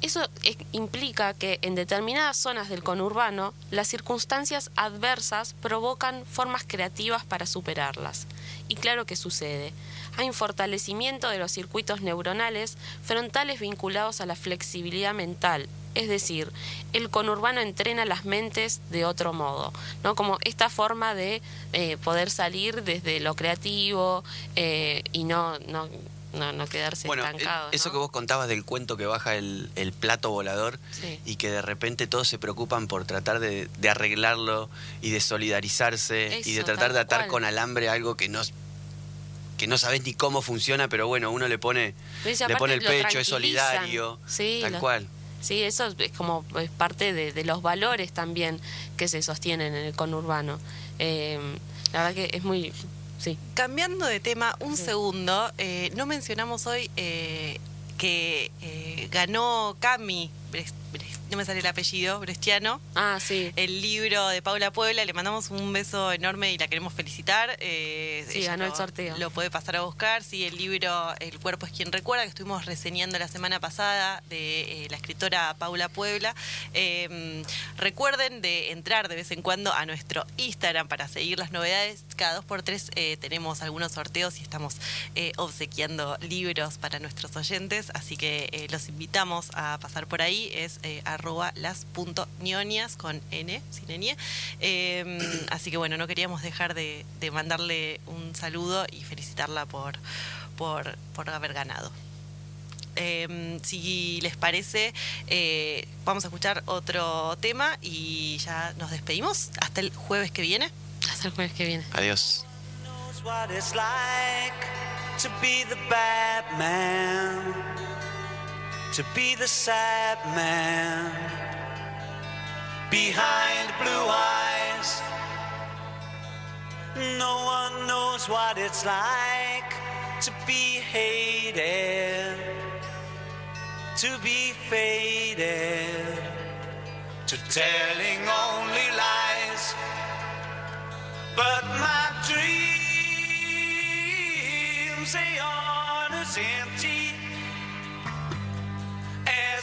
Eso eh, implica que en determinadas zonas del conurbano las circunstancias adversas provocan formas creativas para superarlas. Y claro que sucede. Hay un fortalecimiento de los circuitos neuronales frontales vinculados a la flexibilidad mental. Es decir, el conurbano entrena las mentes de otro modo, ¿no? Como esta forma de eh, poder salir desde lo creativo eh, y no, no, no, no quedarse Bueno, estancado. eso ¿no? que vos contabas del cuento que baja el, el plato volador Sí. y que de repente todos se preocupan por tratar de, de arreglarlo y de solidarizarse y de tratar de atar cual. con alambre algo que no que no sabés ni cómo funciona, pero bueno, uno le pone le pone el pecho, es solidario, Sí, tal lo- cual. Sí, eso es como es parte de, de los valores también que se sostienen en el conurbano. Eh, la verdad que es muy... Sí. Cambiando de tema un segundo, eh, no mencionamos hoy eh, que eh, ganó Cami Bres- Bres- no me sale el apellido, Brestiano. Ah, sí. El libro de Paula Puebla, le mandamos un beso enorme y la queremos felicitar. Eh, Sí, ganó el lo- sorteo. Lo puede pasar a buscar. Sí, el libro El cuerpo es quien recuerda, que estuvimos reseñando la semana pasada de eh, la escritora Paula Puebla. Eh, recuerden de entrar de vez en cuando a nuestro Instagram para seguir las novedades. Cada dos por tres eh, tenemos algunos sorteos y estamos obsequiando libros para nuestros oyentes. Así que los invitamos a pasar por ahí. Es arroba las.nionias con N, sin N. Eh, así que bueno, no queríamos dejar de, de mandarle un saludo y felicitarla por, por, por haber ganado. Eh, si les parece, eh, vamos a escuchar otro tema y ya nos despedimos. Hasta el jueves que viene. Hasta el jueves que viene. Adiós. what it's like to be the bad man, to be the sad man behind blue eyes. No one knows what it's like to be hated, to be faded, to telling only lies. But my dreams, they aren't as empty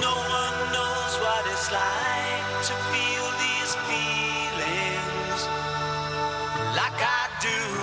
No one knows what it's like to feel these feelings like I do.